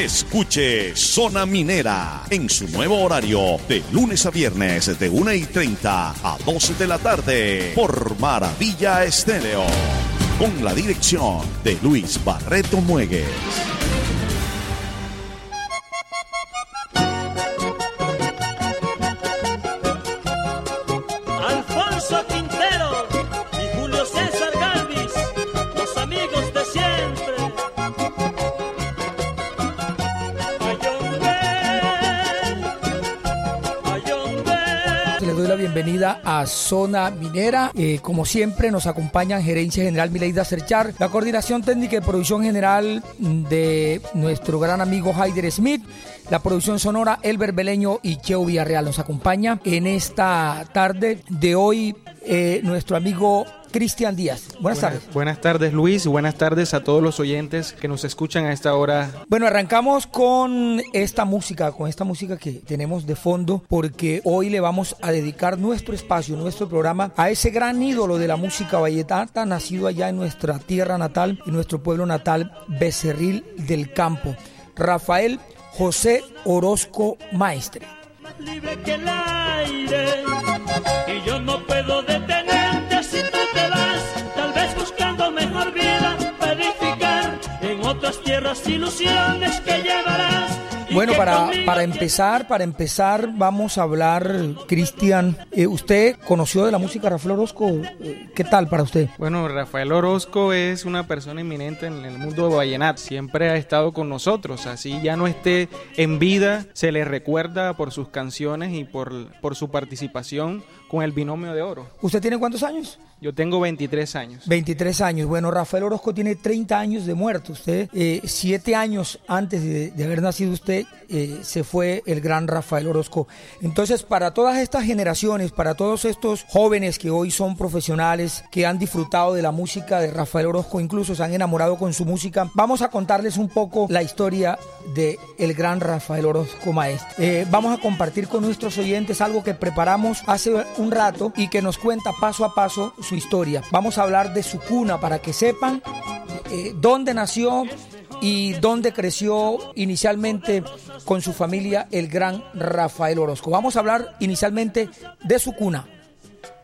Escuche Zona Minera en su nuevo horario de lunes a viernes de 1 y 30 a 12 de la tarde por Maravilla Estéreo. Con la dirección de Luis Barreto Muegues. Zona Minera. Eh, como siempre, nos acompañan Gerencia General Mileida Cerchar, la coordinación técnica y producción general de nuestro gran amigo Haider Smith, la producción sonora Elber Beleño y Cheo Villarreal. Nos acompaña en esta tarde de hoy eh, nuestro amigo Cristian Díaz. Buenas, tardes. Buenas tardes Luis, buenas tardes a todos los oyentes que nos escuchan a esta hora. Bueno, arrancamos con esta música, con esta música que tenemos de fondo, porque hoy le vamos a dedicar nuestro espacio, nuestro programa a ese gran ídolo de la música valletata, nacido allá en nuestra tierra natal, en nuestro pueblo natal, Becerril del Campo, Rafael José Orozco Maestre. Libre que el aire. Y yo no puedo detenerte si tú te vas tal vez buscando mejor vida verificar en otras tierras ilusiones que llevarás Bueno, para, para empezar, para empezar, vamos a hablar, Cristian. eh, ¿Usted conoció de la música Rafael Orozco? Eh, ¿Qué tal para usted? Bueno, Rafael Orozco es una persona eminente en el mundo de vallenato. Siempre ha estado con nosotros. Así ya no esté en vida, se le recuerda por sus canciones y por, por su participación con el binomio de oro. ¿Usted tiene cuántos años? Yo tengo 23 años. 23 años. Bueno, Rafael Orozco tiene 30 años de muerto. Usted, eh, siete años antes de, de haber nacido usted, eh, se fue el gran Rafael Orozco. Entonces, para todas estas generaciones, para todos estos jóvenes que hoy son profesionales, que han disfrutado de la música de Rafael Orozco, incluso se han enamorado con su música, vamos a contarles un poco la historia de el gran Rafael Orozco Maestre. Eh, vamos a compartir con nuestros oyentes algo que preparamos hace un rato y que nos cuenta paso a paso su historia. Vamos a hablar de su cuna para que sepan eh, dónde nació y dónde creció inicialmente con su familia el gran Rafael Orozco. Vamos a hablar inicialmente de su cuna.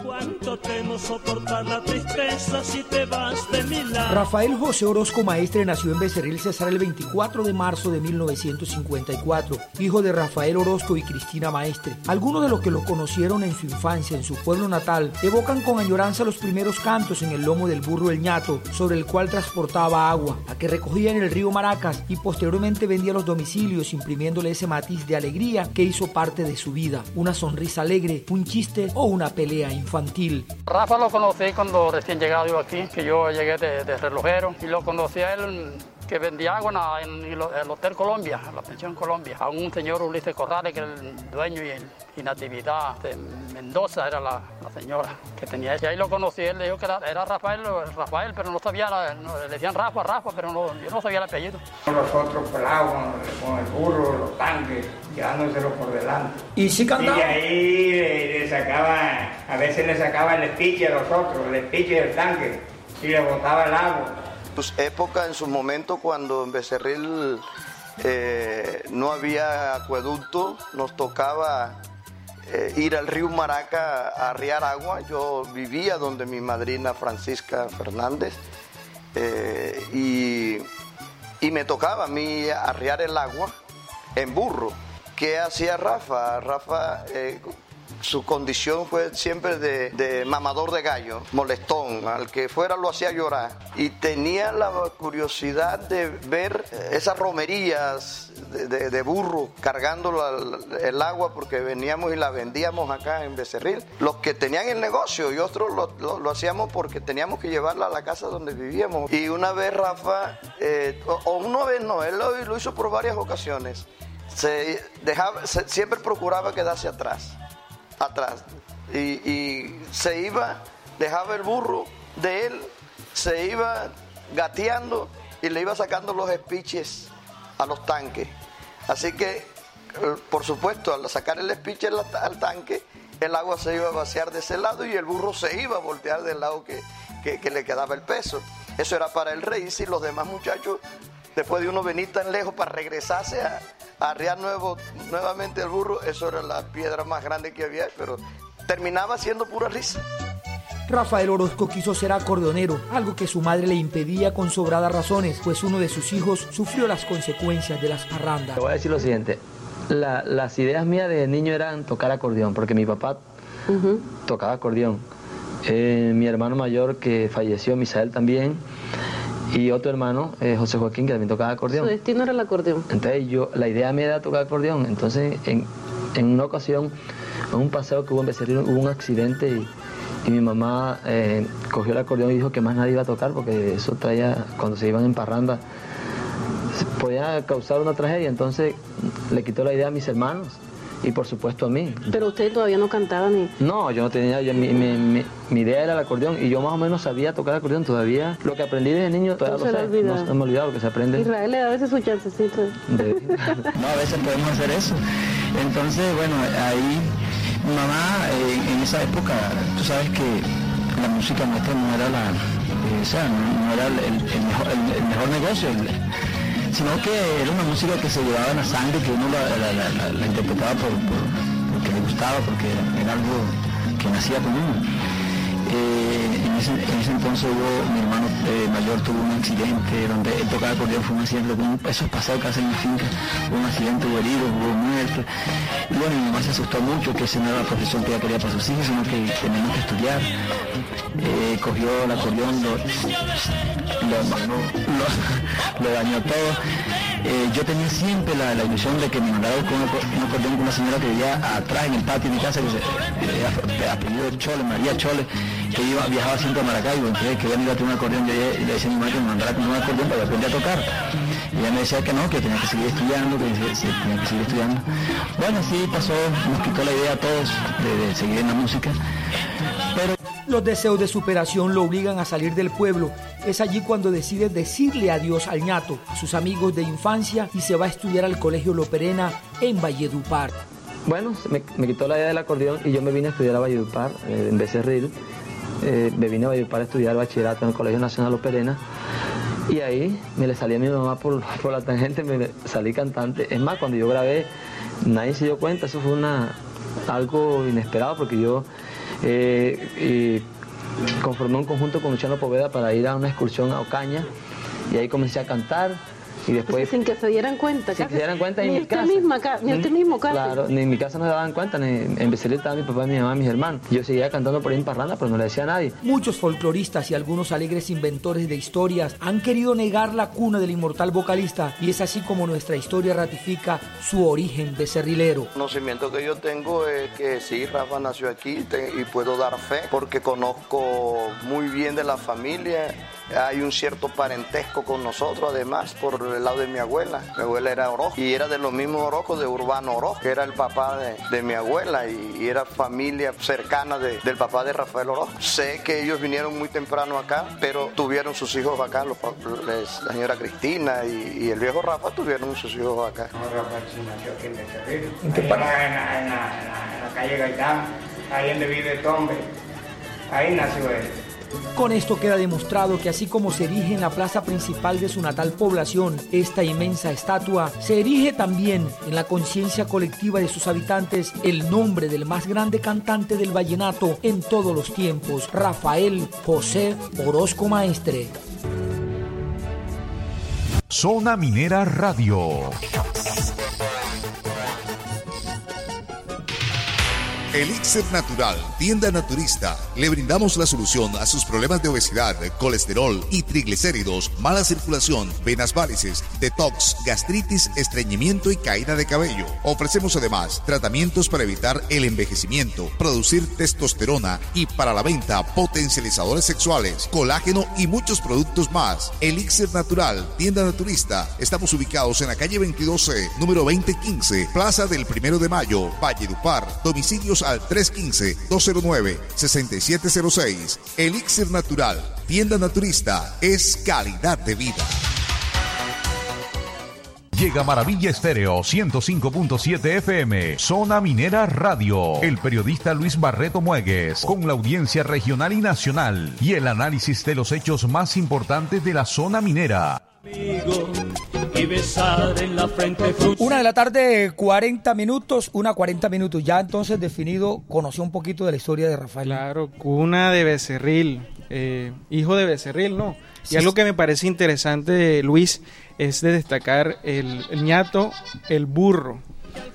Cuánto temo soportar la tristeza si te vas de mi lado. Rafael José Orozco Maestre nació en Becerril Cesar el 24 de marzo de 1954, hijo de Rafael Orozco y Cristina Maestre. Algunos de los que lo conocieron en su infancia en su pueblo natal evocan con añoranza los primeros cantos en el lomo del burro El Ñato, sobre el cual transportaba agua, a que recogía en el río Maracas y posteriormente vendía los domicilios imprimiéndole ese matiz de alegría que hizo parte de su vida, una sonrisa alegre, un chiste o una pelea infantil. Rafa lo conocí cuando recién llegado yo aquí, que yo llegué de, de relojero y lo conocí a él que vendía agua en, el, el Hotel Colombia, en la pensión Colombia, a un señor Ulises Corrales, que era el dueño y, el- y Natividad de Mendoza era la, la señora que tenía. Y ahí lo conocí, él le dijo que era, era Rafael, Rafael, pero no sabía, la- no, le decían Rafa, Rafa, pero no, yo no sabía el apellido. Nosotros con, con el burro, los tanques, llevándoselo por delante. ¿Y sí Y cantaba? de ahí le, le sacaba, a veces le sacaba el espiche a los otros, el espiche del tanque, y le botaba el agua. Pues, época en su momento cuando en Becerril eh, no había acueducto, nos tocaba eh, ir al río Maraca a arriar agua. Yo vivía donde mi madrina Francisca Fernández eh, y, y me tocaba a mí arriar el agua en burro. ¿Qué hacía Rafa? Rafa, eh, su condición fue siempre de, mamador de gallo, molestón, al que fuera lo hacía llorar. Y tenía la curiosidad de ver esas romerías de, de- de burro cargando la- el agua porque veníamos y la vendíamos acá en Becerril. Los que tenían el negocio y otros lo, hacíamos porque teníamos que llevarla a la casa donde vivíamos. Y una vez Rafa, eh, o, una vez no, él lo hizo por varias ocasiones se dejaba, siempre procuraba quedarse atrás, atrás. Y, se iba, dejaba el burro de él, se iba gateando y le iba sacando los espiches a los tanques. Así que, eh, por supuesto, al sacar el espiche al, tanque, el agua se iba a vaciar de ese lado y el burro se iba a voltear del lado que, que- que le quedaba el peso. Eso era para el rey y los demás muchachos después de uno venir tan lejos para regresarse a, a arriar nuevo, nuevamente el burro, eso era la piedra más grande que había, pero terminaba siendo pura risa. Rafael Orozco quiso ser acordeonero, algo que su madre le impedía con sobradas razones, pues uno de sus hijos sufrió las consecuencias de las parrandas. Te voy a decir lo siguiente, las ideas mías de niño eran tocar acordeón, porque mi papá tocaba acordeón. Eh, mi hermano mayor que falleció, Misael también, y otro hermano, eh, José Joaquín, que también tocaba acordeón. Su destino era el acordeón. Entonces yo, la idea mía era tocar acordeón. Entonces en, en una ocasión, en un paseo que hubo en Becerril, hubo un accidente y y mi mamá eh, cogió el acordeón y dijo que más nadie iba a tocar porque eso traía, cuando se iban en parranda, podía causar una tragedia. Entonces le quitó la idea a mis hermanos y por supuesto a mí. Pero usted todavía no cantaba ni... No, yo no tenía, mi, idea era el acordeón y yo más o menos sabía tocar el acordeón todavía. Lo que aprendí desde niño todavía lo no, no, me he olvidado lo que se aprende. Israel le da a veces su chancecito. no, a veces podemos hacer eso. Entonces, bueno, ahí mi mamá eh, en esa época, tú sabes que la música nuestra no era la, eh, o sea, no, era el, mejor, el, mejor, negocio, sino que era una música que se llevaba en la sangre, que uno la, interpretaba por, porque le gustaba, porque era, algo que nacía con uno. Eh, en, ese, entonces hubo, mi hermano eh, mayor tuvo un accidente donde él tocaba acordeón, fue un accidente, eso es pasado casi en mi finca, hubo un accidente, hubo herido, hubo muerto. Y bueno, mi mamá se asustó mucho, que esa no era la profesión que ella quería para sus hijos, sino que teníamos que estudiar. Eh, cogió el acordeón, lo, lo dañó todo. Eh, yo tenía siempre la, ilusión de que me mandara con un acordeón con una señora que vivía atrás en el patio de mi casa, que se eh, apellido Chole, María Chole, que iba, viajaba siempre a Maracaibo, entonces que iba a tener un acordeón, yo le decía mi madre que me mandara con un acordeón para aprender a tocar. Y ella me decía que no, que tenía que seguir estudiando, que tenía que seguir estudiando. Bueno, sí pasó, nos quitó la idea a todos de seguir en la música. Los deseos de superación lo obligan a salir del pueblo. Es allí cuando decide decirle adiós al ñato, a sus amigos de infancia y se va a estudiar al Colegio Loperena en Valledupar. Bueno, me, quitó la idea del acordeón y yo me vine a estudiar a Valledupar, eh, en Becerril. Eh, me vine a Valledupar a estudiar bachillerato en el Colegio Nacional Loperena. Y ahí me le salí a mi mamá por, por la tangente, me salí cantante. Es más, cuando yo grabé, nadie se dio cuenta, eso fue una, algo inesperado porque yo eh, conformé un conjunto con Luciano Poveda para ir a una excursión a Ocaña y ahí comencé a cantar y después... sin que se dieran cuenta. Sin que se dieran cuenta ni en mi casa. Misma, ni usted mismo casa. Claro, ni en mi casa no se daban cuenta, ni en Becerril estaba mi papá, mi mamá, mis hermanos. Yo seguía cantando por ahí en parranda, pero no le decía a nadie. Muchos folcloristas y algunos alegres inventores de historias han querido negar la cuna del inmortal vocalista y es así como nuestra historia ratifica su origen becerrilero. El conocimiento que yo tengo es que sí, Rafa nació aquí y puedo dar fe porque conozco muy bien de la familia hay un cierto parentesco con nosotros, además, por el lado de mi abuela. Mi abuela era Orojo y era de los mismos Orojos de Urbano Orojo, que era el papá de, mi abuela y, era familia cercana del papá de Rafael Orojo. Sé que ellos vinieron muy temprano acá, pero tuvieron sus hijos acá, los, la señora Cristina y, el viejo Rafa tuvieron sus hijos acá. No, Rafa nació aquí en ¿En qué parte? En, en, la calle Gaitán, ahí donde vive Tombe. Ahí nació él. Con esto queda demostrado que así como se erige en la plaza principal de su natal población esta inmensa estatua, se erige también en la conciencia colectiva de sus habitantes el nombre del más grande cantante del vallenato en todos los tiempos, Rafael José Orozco Maestre. Zona Minera Radio. Elixir Natural, tienda naturista. Le brindamos la solución a sus problemas de obesidad, colesterol y triglicéridos, mala circulación, venas varices, detox, gastritis, estreñimiento y caída de cabello. Ofrecemos además tratamientos para evitar el envejecimiento, producir testosterona y para la venta potencializadores sexuales, colágeno y muchos productos más. Elixir Natural, tienda naturista. Estamos ubicados en la calle 22C, número 2015, Plaza del Primero de Mayo, Valle Dupar, domicilios al 315-209-6706. Elixir Natural, tienda naturista, es calidad de vida. Llega Maravilla Estéreo 105.7 FM, Zona Minera Radio. El periodista Luis Barreto Muegues, con la audiencia regional y nacional y el análisis de los hechos más importantes de la zona minera. Y besar en la frente Una de la tarde, 40 minutos, una 40 minutos. Ya entonces definido, conoció un poquito de la historia de Rafael. Claro, cuna de Becerril, eh, hijo de Becerril, ¿no? Y algo que me parece interesante, Luis, es de destacar el, el ñato, el burro.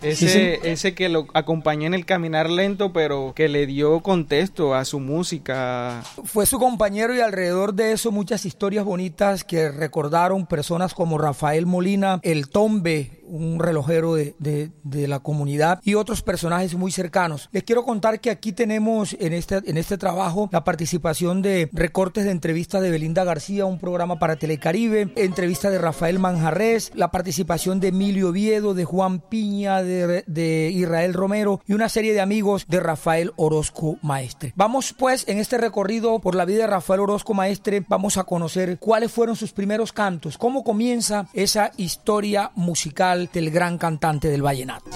Ese, ese que lo acompañó en el caminar lento, pero que le dio contexto a su música. Fue su compañero y alrededor de eso muchas historias bonitas que recordaron personas como Rafael Molina, el Tombe, un relojero de, de, la comunidad y otros personajes muy cercanos. Les quiero contar que aquí tenemos en este, en este trabajo la participación de recortes de entrevistas de Belinda García, un programa para Telecaribe, entrevista de Rafael Manjarres, la participación de Emilio Oviedo, de Juan Piña, de, de Israel Romero y una serie de amigos de Rafael Orozco Maestre. Vamos pues en este recorrido por la vida de Rafael Orozco Maestre, vamos a conocer cuáles fueron sus primeros cantos, cómo comienza esa historia musical del gran cantante del vallenato.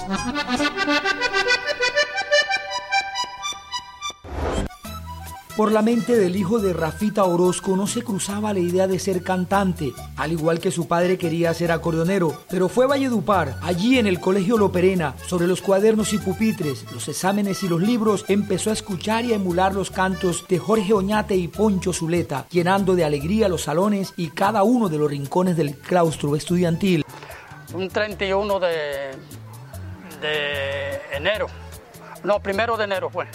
Por la mente del hijo de Rafita Orozco no se cruzaba la idea de ser cantante, al igual que su padre quería ser acordeonero, pero fue Valledupar, allí en el Colegio Loperena, sobre los cuadernos y pupitres, los exámenes y los libros, empezó a escuchar y a emular los cantos de Jorge Oñate y Poncho Zuleta, llenando de alegría los salones y cada uno de los rincones del claustro estudiantil un 31 de, de enero, no, primero de enero fue,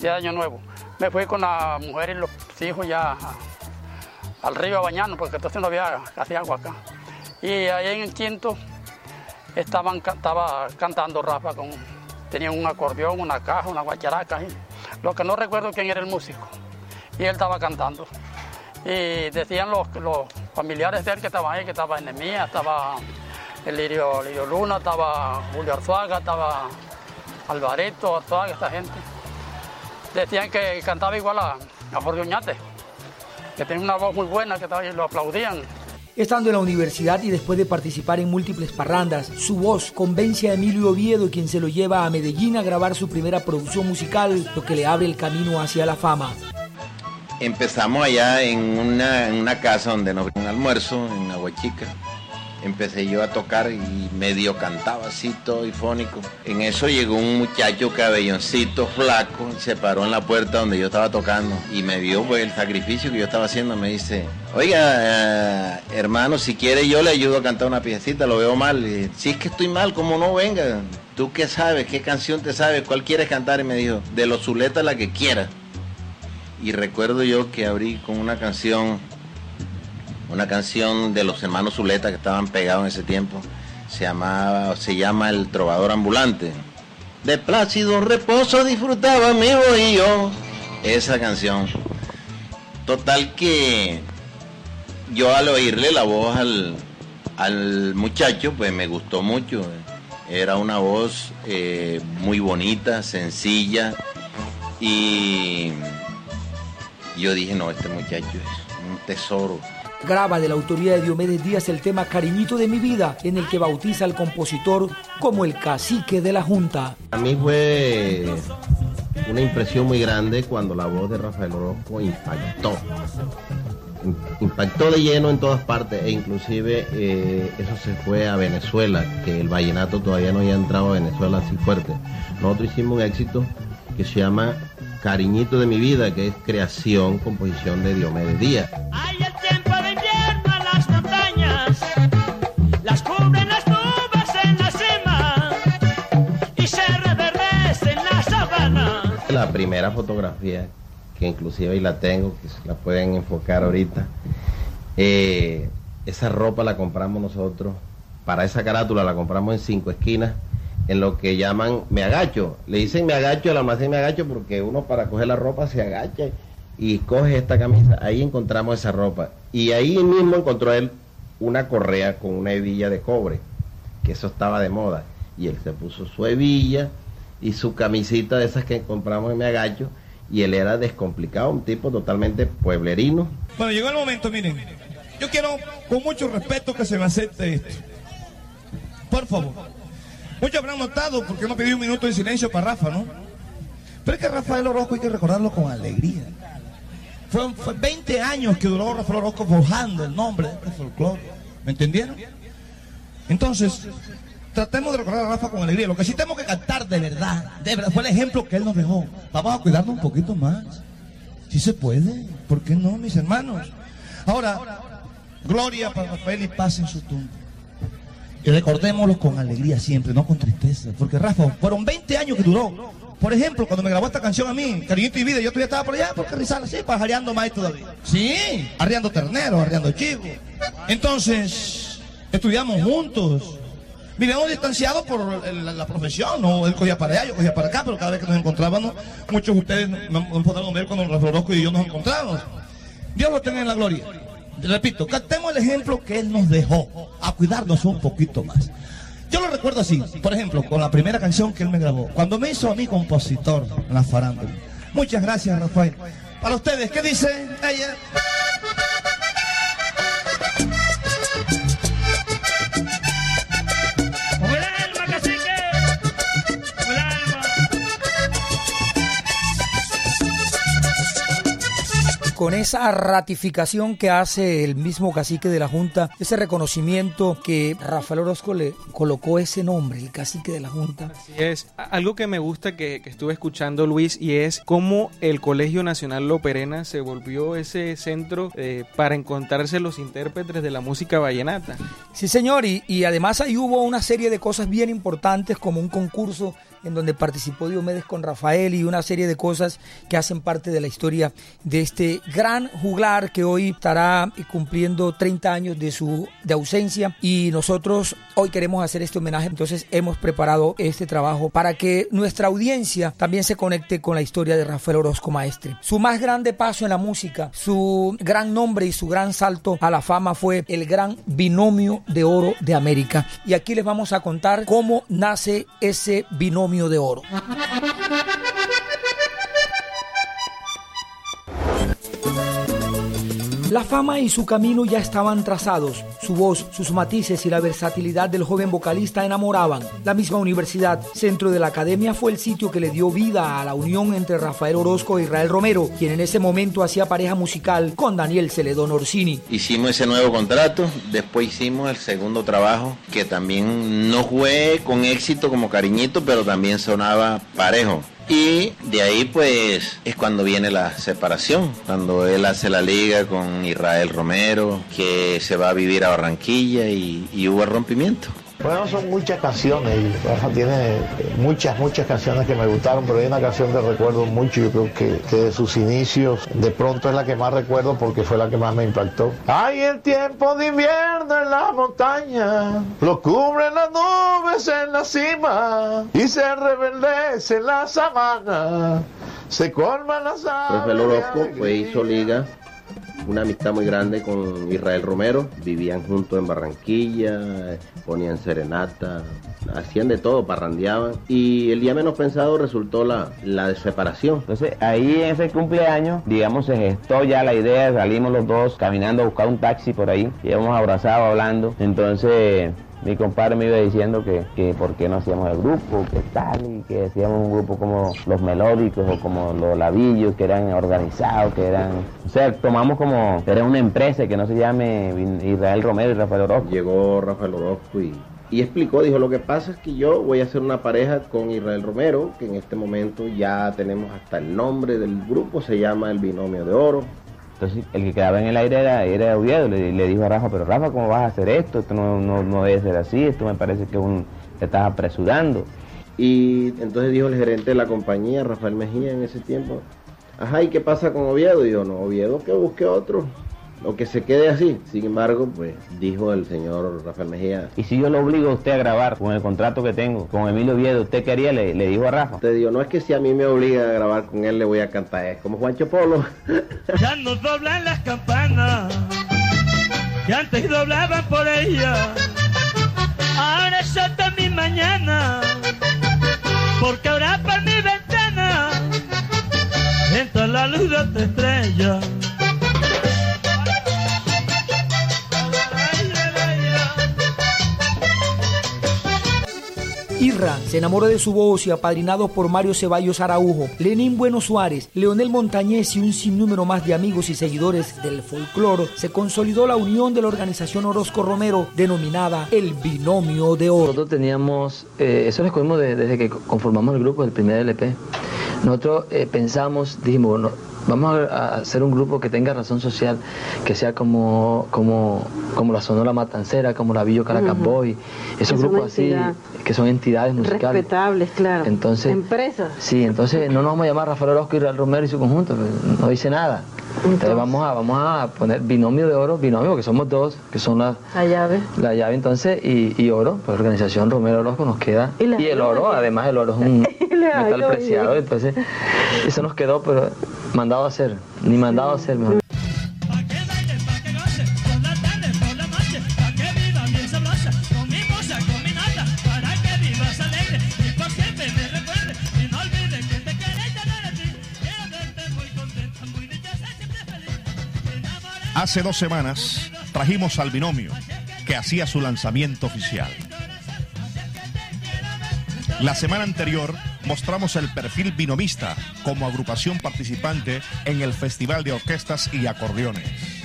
de año nuevo. Me fui con la mujer y los hijos ya al río a bañarnos, porque entonces no había casi agua acá. Y ahí en el quinto estaban, estaba cantando Rafa, con, tenían un acordeón, una caja, una guacharaca. lo que no recuerdo quién era el músico. Y él estaba cantando. Y decían los, los familiares de él que estaban ahí, que estaba Enemía, estaba el Lirio, Luna, estaba Julio Arzuaga, estaba Alvareto, Arzuaga, esta gente. Decían que cantaba igual a, a Jorge Oñate, que tenía una voz muy buena, que y lo aplaudían. Estando en la universidad y después de participar en múltiples parrandas, su voz convence a Emilio Oviedo, quien se lo lleva a Medellín a grabar su primera producción musical, lo que le abre el camino hacia la fama. Empezamos allá en una, en una casa donde nos un almuerzo en Aguachica empecé yo a tocar y medio cantaba así todo fónico. En eso llegó un muchacho cabelloncito, flaco, se paró en la puerta donde yo estaba tocando y me vio pues, el sacrificio que yo estaba haciendo. Me dice, oiga, eh, hermano, si quiere yo le ayudo a cantar una piecita, lo veo mal. si es que estoy mal, como no venga? ¿Tú qué sabes? ¿Qué canción te sabes? ¿Cuál quieres cantar? Y me dijo, de los zuletas la que quiera. Y recuerdo yo que abrí con una canción una canción de los hermanos Zuleta que estaban pegados en ese tiempo. Se, llamaba, se llama El Trovador Ambulante. De plácido reposo disfrutaba mi yo Esa canción. Total que yo al oírle la voz al, al muchacho, pues me gustó mucho. Era una voz eh, muy bonita, sencilla. Y yo dije, no, este muchacho es un tesoro graba de la autoría de Diomedes Díaz el tema Cariñito de mi vida, en el que bautiza al compositor como el cacique de la Junta. A mí fue una impresión muy grande cuando la voz de Rafael Orozco impactó. Impactó de lleno en todas partes e inclusive eh, eso se fue a Venezuela, que el vallenato todavía no había entrado a Venezuela así fuerte. Nosotros hicimos un éxito que se llama Cariñito de mi vida, que es creación, composición de Diomedes Díaz. La primera fotografía, que inclusive ahí la tengo, que la pueden enfocar ahorita. Eh, esa ropa la compramos nosotros, para esa carátula la compramos en cinco esquinas, en lo que llaman me agacho. Le dicen me agacho, el almacén me agacho porque uno para coger la ropa se agacha y coge esta camisa. Ahí encontramos esa ropa. Y ahí mismo encontró él una correa con una hebilla de cobre, que eso estaba de moda. Y él se puso su hebilla y su camisita de esas que compramos en Mi Agacho y él era descomplicado, un tipo totalmente pueblerino. Bueno, llegó el momento, miren, yo quiero con mucho respeto que se me acepte esto. Por favor. Muchos habrán notado, porque no pedí un minuto de silencio para Rafa, ¿no? Pero es que Rafael Orozco hay que recordarlo con alegría. Fue, fue 20 años que duró Rafael Orozco forjando el nombre de este folclore. ¿Me entendieron? Entonces, tratemos de recordar a Rafa con alegría. Lo que sí tenemos que cantar de verdad, de verdad, fue el ejemplo que él nos dejó. Vamos a cuidarnos un poquito más. Si se puede, ¿por qué no, mis hermanos? Ahora, gloria para Rafael y paz en su tumba. Y recordémoslo con alegría siempre, no con tristeza. Porque Rafa, fueron 20 años que duró. Por ejemplo, cuando me grabó esta canción a mí, Cariñito y Vida, yo todavía estaba por allá, por Carrizal, sí, pajareando más todavía. Sí, arriando terneros, arriando chivos. Entonces, estudiamos juntos. Vivíamos distanciados por la, profesión, ¿no? Él cogía para allá, yo cogía para acá, pero cada vez que nos encontrábamos, muchos de ustedes han podido ver cuando Rafael Orozco y yo nos encontramos. Dios lo tenga en la gloria. Repito, cantemos el ejemplo que Él nos dejó, a cuidarnos un poquito más. Yo lo recuerdo así, por ejemplo, con la primera canción que Él me grabó, cuando me hizo a mí compositor la farándula. Muchas gracias, Rafael. Para ustedes, ¿qué dice ella? Con esa ratificación que hace el mismo cacique de la Junta, ese reconocimiento que Rafael Orozco le colocó ese nombre, el cacique de la Junta. Así es. Algo que me gusta que, que estuve escuchando, Luis, y es cómo el Colegio Nacional Loperena se volvió ese centro eh, para encontrarse los intérpretes de la música vallenata. Sí, señor, y, y además ahí hubo una serie de cosas bien importantes como un concurso en donde participó Diomedes con Rafael y una serie de cosas que hacen parte de la historia de este gran juglar que hoy estará cumpliendo 30 años de su de ausencia y nosotros hoy queremos hacer este homenaje, entonces hemos preparado este trabajo para que nuestra audiencia también se conecte con la historia de Rafael Orozco Maestre. Su más grande paso en la música, su gran nombre y su gran salto a la fama fue el gran binomio de oro de América. Y aquí les vamos a contar cómo nace ese binomio de oro. La fama y su camino ya estaban trazados. Su voz, sus matices y la versatilidad del joven vocalista enamoraban. La misma universidad, centro de la academia, fue el sitio que le dio vida a la unión entre Rafael Orozco e Israel Romero, quien en ese momento hacía pareja musical con Daniel Celedón Orsini. Hicimos ese nuevo contrato, después hicimos el segundo trabajo, que también no fue con éxito como cariñito, pero también sonaba parejo. Y de ahí pues es cuando viene la separación, cuando él hace la liga con Israel Romero, que se va a vivir a Barranquilla y, y hubo rompimiento. Bueno, son muchas canciones y Rafa tiene eh, muchas, muchas canciones que me gustaron, pero hay una canción que recuerdo mucho, yo creo que, que de sus inicios, de pronto es la que más recuerdo porque fue la que más me impactó. Hay el tiempo de invierno en la montaña, lo cubren las nubes en la cima y se reverdece en la sabana, se colman las Orozco pues hizo liga, una amistad muy grande con Israel Romero, vivían juntos en Barranquilla, ponían serenata, hacían de todo, parrandeaban. Y el día menos pensado resultó la, la separación. Entonces ahí en ese cumpleaños, digamos, se gestó ya la idea, salimos los dos caminando a buscar un taxi por ahí, íbamos abrazados hablando, entonces mi compadre me iba diciendo que, que por qué no hacíamos el grupo, que tal, y que hacíamos un grupo como los melódicos o como los labillos, que eran organizados, que eran... O sea, tomamos como... Era una empresa que no se llame Israel Romero y Rafael Orozco. Llegó Rafael Orozco y, y explicó, dijo, lo que pasa es que yo voy a hacer una pareja con Israel Romero, que en este momento ya tenemos hasta el nombre del grupo, se llama el Binomio de Oro. Entonces el que quedaba en el aire era, era Oviedo, le, dijo a Rafa, pero Rafa, ¿cómo vas a hacer esto? Esto no, no, no debe ser así, esto me parece que te estás apresurando. Y entonces dijo el gerente de la compañía, Rafael Mejía, en ese tiempo, ajá, ¿y qué pasa con Oviedo? Y yo, no, Oviedo que busque otro, o que se quede así. Sin embargo, pues dijo el señor Rafael Mejía, Y si yo lo obligo a usted a grabar con el contrato que tengo, con Emilio Oviedo, ¿usted qué haría? Le, le dijo a Rafa. te digo, no es que si a mí me obliga a grabar con él le voy a cantar, es como Juancho Polo. Ya no doblan las campanas que antes doblaban por ella. Ahora es hasta mi mañana, porque ahora por mi ventana entra la luz de otra estrella. Irra se enamoró de su voz y apadrinado por Mario Ceballos Araujo, Lenín Bueno Suárez, Leonel Montañez y un sinnúmero más de amigos y seguidores del folclore, se consolidó la unión de la organización Orozco Romero denominada el Binomio de Oro. Nosotros teníamos, eh, eso lo escogimos de- desde que conformamos el grupo del primer LP. Nosotros eh, pensamos, dijimos, bueno, vamos a, hacer un grupo que tenga razón social, que sea como, como, como la Sonora Matancera, como la Villo Caracas Ujú. Boy, Que esos grupos así, que son entidades musicales. Respetables, claro. Entonces, Empresas. Sí, entonces no nos vamos a llamar Rafael Orozco y Real Romero y su conjunto, pues, no dice nada. Entonces, vamos, a, vamos a poner binomio de oro, binomio, que somos dos, que son las La llave. la llave entonces y, y oro, pues organización Romero Orozco nos queda. Y Y, el oro, además el oro es un metal preciado, entonces eso nos quedó, pero mandado a hacer, ni mandado a hacer mejor. Hace dos semanas trajimos al binomio que hacía su lanzamiento oficial. La semana anterior mostramos el perfil binomista como agrupación participante en el Festival de Orquestas y Acordeones.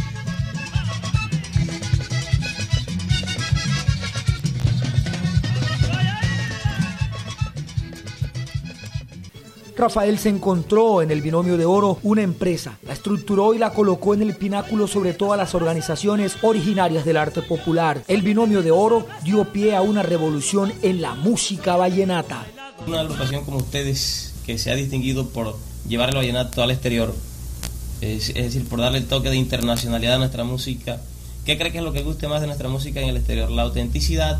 Rafael se encontró en el binomio de oro una empresa, la estructuró y la colocó en el pináculo sobre todas las organizaciones originarias del arte popular. El binomio de oro dio pie a una revolución en la música vallenata. Una agrupación como ustedes que se ha distinguido por llevar el vallenato al exterior, es, es decir, por darle el toque de internacionalidad a nuestra música. ¿Qué cree que es lo que guste más de nuestra música en el exterior? ¿La autenticidad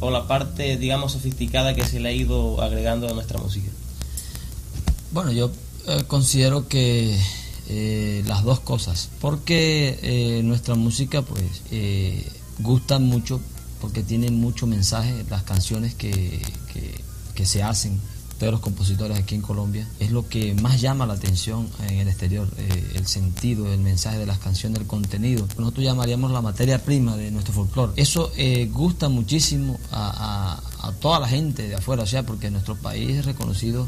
o la parte, digamos, sofisticada que se le ha ido agregando a nuestra música? Bueno, yo eh, considero que eh, las dos cosas, porque eh, nuestra música pues eh, gusta mucho, porque tiene mucho mensaje, las canciones que, que, que se hacen de los compositores aquí en Colombia, es lo que más llama la atención en el exterior, eh, el sentido, el mensaje de las canciones, el contenido. Nosotros llamaríamos la materia prima de nuestro folclore. Eso eh, gusta muchísimo a toda la gente de afuera, o sea, porque nuestro país es reconocido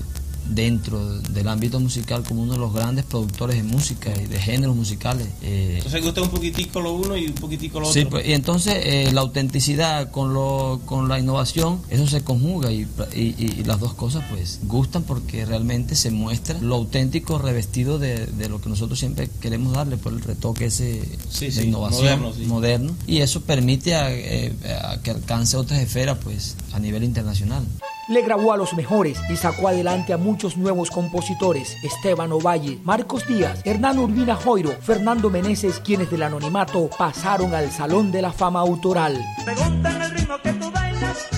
dentro del ámbito musical como uno de los grandes productores de música y de géneros musicales. eh, Entonces gusta un poquitico lo uno y un poquitico lo Sí, otro. pues, y entonces eh, la autenticidad con, lo, con la innovación, eso se conjuga y, y- y las dos cosas pues gustan porque realmente se muestra lo auténtico revestido de, de lo que nosotros siempre queremos darle por el retoque ese Sí, de sí, innovación moderno, sí. moderno. y eso permite a, eh, a que alcance otras esferas pues a nivel internacional. Le grabó a los mejores y sacó adelante a muchos nuevos compositores, Esteban Ovalle, Marcos Díaz, Hernán Urbina Joiro, Fernando Meneses, quienes del anonimato pasaron al Salón de la Fama Autoral. preguntan el ritmo que tú bailas,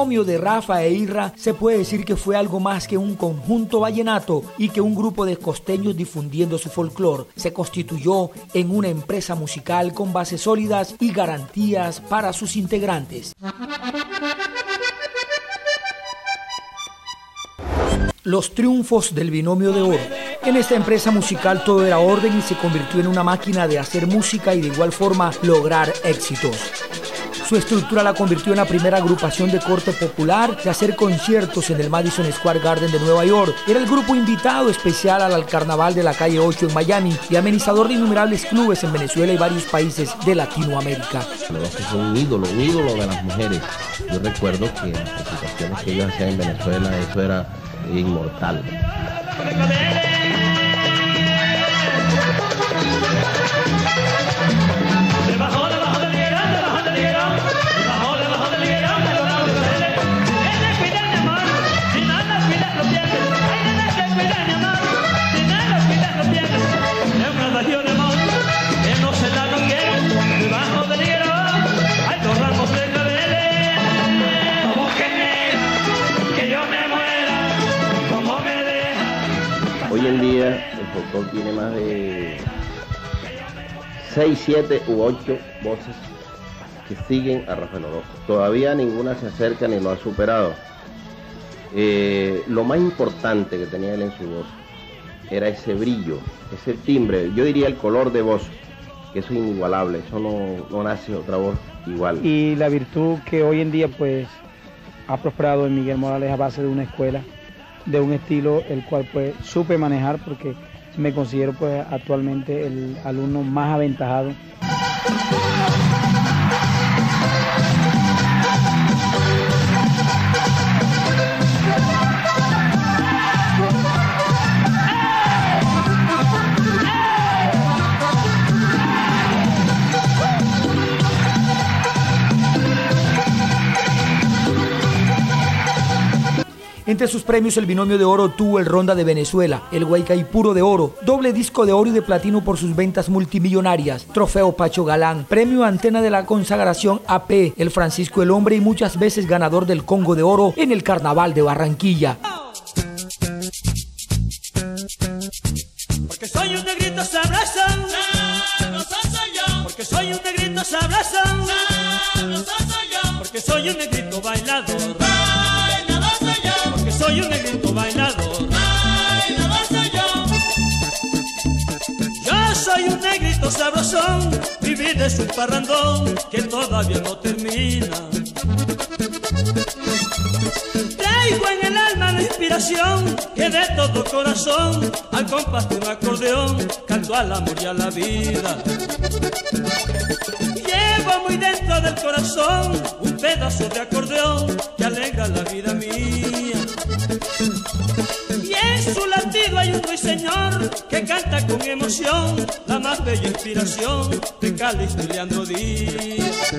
binomio de Rafa e Irra se puede decir que fue algo más que un conjunto vallenato y que un grupo de costeños difundiendo su folclore. Se constituyó en una empresa musical con bases sólidas y garantías para sus integrantes. Los triunfos del binomio de oro. En esta empresa musical todo era orden y se convirtió en una máquina de hacer música y de igual forma lograr éxitos. Su estructura la convirtió en la primera agrupación de corte popular de hacer conciertos en el Madison Square Garden de Nueva York. Era el grupo invitado especial al carnaval de la calle 8 en Miami y amenizador de innumerables clubes en Venezuela y varios países de Latinoamérica. Son un ídolo, un ídolo de las mujeres. Yo recuerdo que las presentaciones que ellos hacían en Venezuela eso era inmortal. Tiene más de 6, 7 u 8 voces que siguen a Rafael Orozco. Todavía ninguna se acerca ni lo ha superado. Eh, lo más importante que tenía él en su voz era ese brillo, ese timbre, yo diría el color de voz, que eso es inigualable, eso no, no nace otra voz igual. Y la virtud que hoy en día pues ha prosperado en Miguel Morales a base de una escuela, de un estilo el cual pues supe manejar porque me considero pues actualmente el alumno más aventajado. Entre sus premios el binomio de oro tuvo el Ronda de Venezuela, el Puro de oro, doble disco de oro y de platino por sus ventas multimillonarias, trofeo Pacho Galán, premio Antena de la Consagración AP, el Francisco el Hombre y muchas veces ganador del Congo de Oro en el Carnaval de Barranquilla. Porque soy un negrito sabroso. Porque soy un negrito sabroso. Porque soy un negrito bailador negrito sabrosón, mi vida es un parrandón que todavía no termina. Traigo en el alma la inspiración que de todo corazón, al compás de un acordeón, canto al amor y a la vida. Llevo muy dentro del corazón un pedazo de acordeón que alegra la vida mía. Y en su latido hay un ruiseñor que canta con emoción más bella inspiración de Calixto y Leandro Díaz.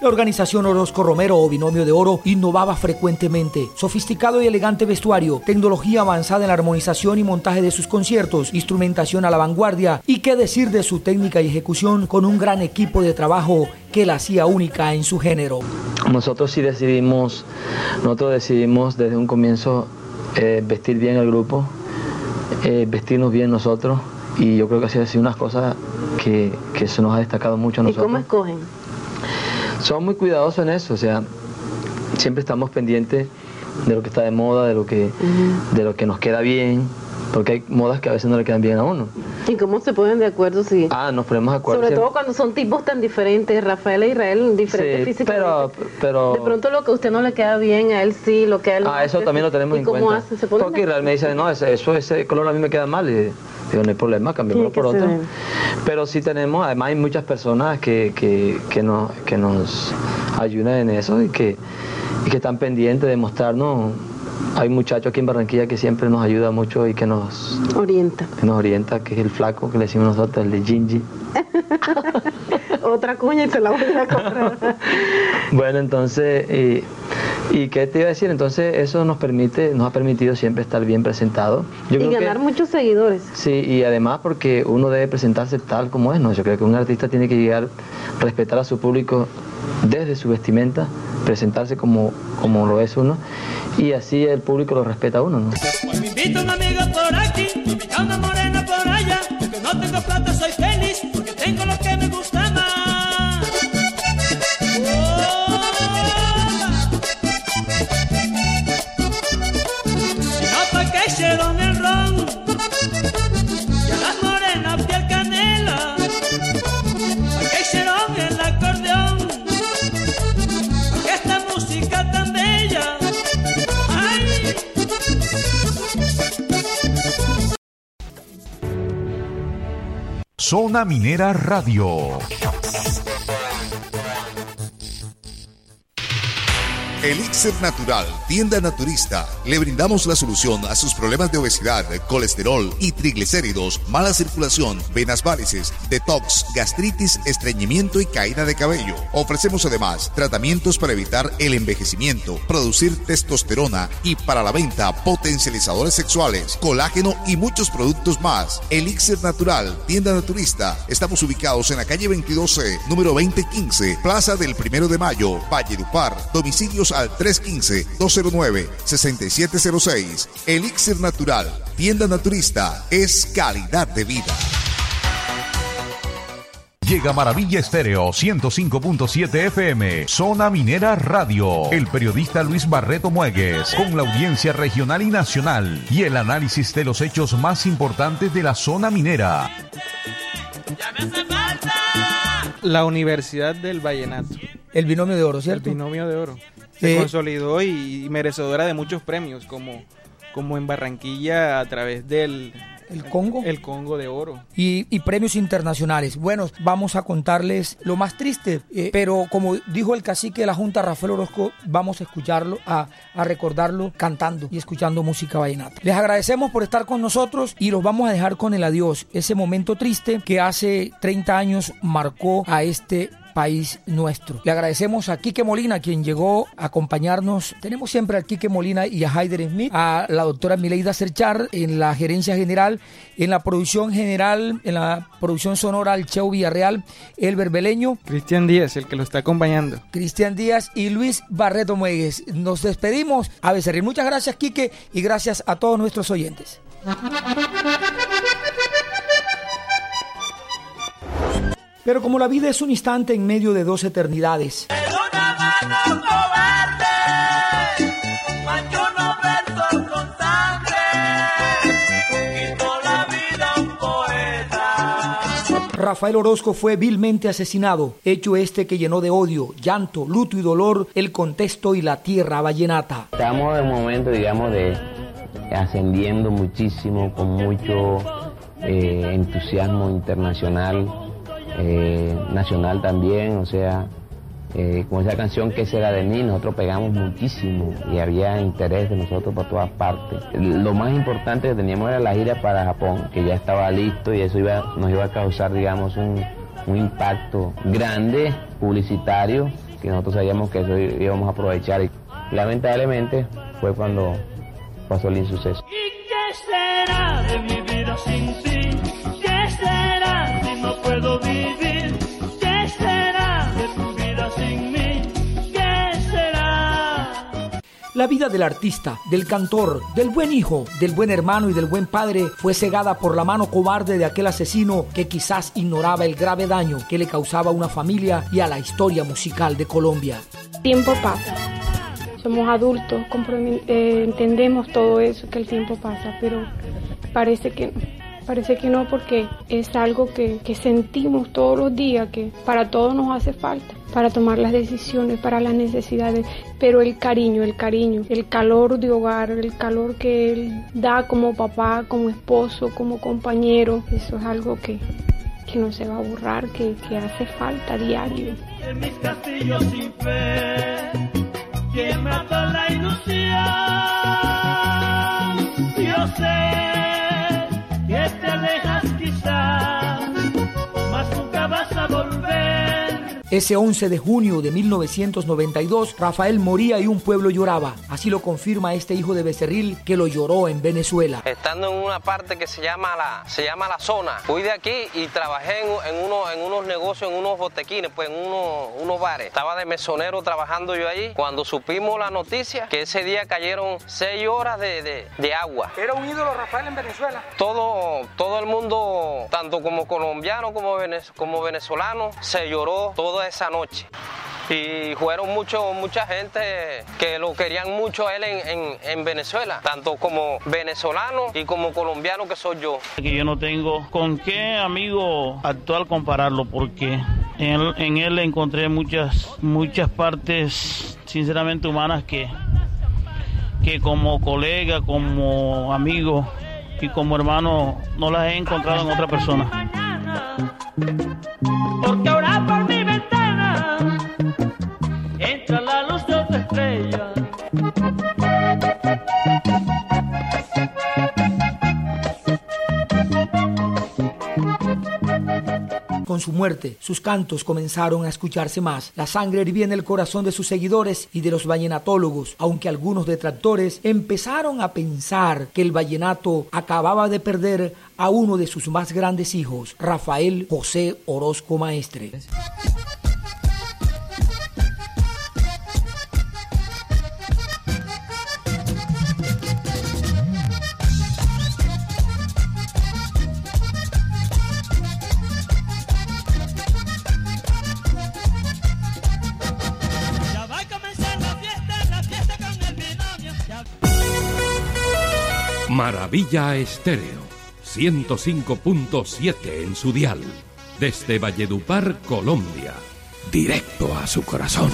La organización Orozco Romero o Binomio de Oro innovaba frecuentemente. Sofisticado y elegante vestuario, tecnología avanzada en la armonización y montaje de sus conciertos, instrumentación a la vanguardia y qué decir de su técnica y ejecución con un gran equipo de trabajo que la hacía única en su género. Nosotros sí decidimos, nosotros decidimos desde un comienzo eh, vestir bien el grupo, eh, vestirnos bien nosotros y yo creo que así ha sido unas cosas que, que se nos ha destacado mucho a nosotros. ¿Y cómo escogen? Somos muy cuidadosos en eso, o sea, siempre estamos pendientes de lo que está de moda, de lo que, de lo que nos queda bien, porque hay modas que a veces no le quedan bien a uno. ¿Y cómo se ponen de acuerdo si? Ah, nos ponemos de acuerdo. Sobre todo cuando son tipos tan diferentes, Rafael e Israel, diferentes sí, físicamente. Pero, pero... De pronto lo que a usted no le queda bien, a él sí, lo que a él Ah, eso también lo tenemos ¿Y en cómo cuenta. Hace? ¿Se porque Israel me dice, no, ese, eso, ese color a mí me queda mal. Y digo, no hay problema, cambiémoslo por otro. Pero sí tenemos, además hay muchas personas que, que, que, nos, que nos ayudan en eso y que, y que están pendientes de mostrarnos hay un muchacho aquí en Barranquilla que siempre nos ayuda mucho y que nos orienta. Que nos orienta, que es el flaco que le decimos nosotros, el de Gingy. Otra cuña y se la voy a comprar. bueno, entonces, y, y, qué te iba a decir? Entonces, eso nos permite, nos ha permitido siempre estar bien presentado. y ganar muchos seguidores. Sí, y además porque uno debe presentarse tal como es, ¿no? Yo creo que un artista tiene que llegar, respetar a su público desde su vestimenta, presentarse como, como lo es uno, y así el público lo respeta a uno, ¿no? Pues me invita un amigo por aquí, me invita una morena por allá, porque no tengo plata soy Minera Radio. Elixir Natural, tienda naturista. Le brindamos la solución a sus problemas de obesidad, colesterol y triglicéridos, mala circulación, venas varices, detox, gastritis, estreñimiento y caída de cabello. Ofrecemos además tratamientos para evitar el envejecimiento, producir testosterona y para la venta potencializadores sexuales, colágeno y muchos productos más. Elixir Natural, tienda naturista. Estamos ubicados en la calle 22C, número 2015, Plaza del Primero de Mayo, Valle Dupar, domicilios al 315-209-6706. Elixir Natural, tienda naturista, es calidad de vida. Llega Maravilla Estéreo 105.7 FM, Zona Minera Radio. El periodista Luis Barreto Muegues, con la audiencia regional y nacional y el análisis de los hechos más importantes de la zona minera. La Universidad del Vallenato. El binomio de oro, ¿cierto? El binomio de oro. Se Eh, consolidó y, merecedora de muchos premios, como, como en Barranquilla a través del... ¿El Congo? El Congo de oro. y, y premios internacionales. Bueno, vamos a contarles lo más triste, eh, pero como dijo el cacique de la Junta, Rafael Orozco, vamos a escucharlo, a, a recordarlo cantando y escuchando música vallenata. Les agradecemos por estar con nosotros y los vamos a dejar con el adiós, ese momento triste que hace 30 años marcó a este país nuestro. Le agradecemos a Quique Molina, quien llegó a acompañarnos. Tenemos siempre a Quique Molina y a Haider Smith, a la doctora Mileida Serchar en la gerencia general, en la producción general, en la producción sonora al Cheo Villarreal, el berbeleño, Cristian Díaz, el que lo está acompañando. Cristian Díaz y Luis Barreto Muegues. Nos despedimos. A Becerril. Muchas gracias, Quique, y gracias a todos nuestros oyentes. Pero como la vida es un instante en medio de dos eternidades. Rafael Orozco fue vilmente asesinado, hecho este que llenó de odio, llanto, luto y dolor el contexto y la tierra vallenata. Estamos en un momento, digamos, de ascendiendo muchísimo, con mucho eh, entusiasmo internacional, eh, nacional también, o sea, eh, con esa canción que será de mí, nosotros pegamos muchísimo y había interés de nosotros por todas partes. Lo más importante que teníamos era la gira para Japón, que ya estaba listo y eso iba, nos iba a causar, digamos, un, impacto grande, publicitario, que nosotros sabíamos que eso íbamos a aprovechar. Y lamentablemente fue cuando pasó el insuceso. ¿Y qué será de mi vida sin ti? La vida del artista, del cantor, del buen hijo, del buen hermano y del buen padre fue cegada por la mano cobarde de aquel asesino que quizás ignoraba el grave daño que le causaba a una familia y a la historia musical de Colombia. tiempo pasa. Somos adultos, eh, entendemos todo eso, que el tiempo pasa, pero parece que. Parece que no porque es algo que, que sentimos todos los días, que para todos nos hace falta, para tomar las decisiones, para las necesidades, pero el cariño, el cariño, el calor de hogar, el calor que él da como papá, como esposo, como compañero, eso es algo que, que no se va a borrar, que, que hace falta diario. En mis castillos sin fe, que me ató la ilusión. Yo sé Ese 11 de junio de 1992, Rafael moría y un pueblo lloraba. Así lo confirma este hijo de Becerril que lo lloró en Venezuela. estando en una parte que se llama la, se llama la zona. Fui de aquí y trabajé en, en unos, en unos negocios, en unos botequines, pues en unos, unos bares. Estaba de mesonero trabajando yo allí. Cuando supimos la noticia que ese día cayeron seis horas de, de- de agua. Era un ídolo Rafael en Venezuela. Todo, todo el mundo, tanto como colombiano como, venez- como venezolano, se lloró esa noche. Y fueron mucho, mucha gente que lo querían mucho a él en, en- en Venezuela, tanto como venezolano y como colombiano que soy yo. que yo no tengo con qué amigo actual compararlo porque en él, en él encontré muchas muchas partes sinceramente humanas que que como colega como amigo y como hermano no las he encontrado en otra persona Porque ahora su muerte, sus cantos comenzaron a escucharse más. La sangre hervía en el corazón de sus seguidores y de los vallenatólogos, aunque algunos detractores empezaron a pensar que el vallenato acababa de perder a uno de sus más grandes hijos, Rafael José Orozco Maestre. Maravilla Estéreo, 105.7 en su dial. Desde Valledupar, Colombia. Directo a su corazón.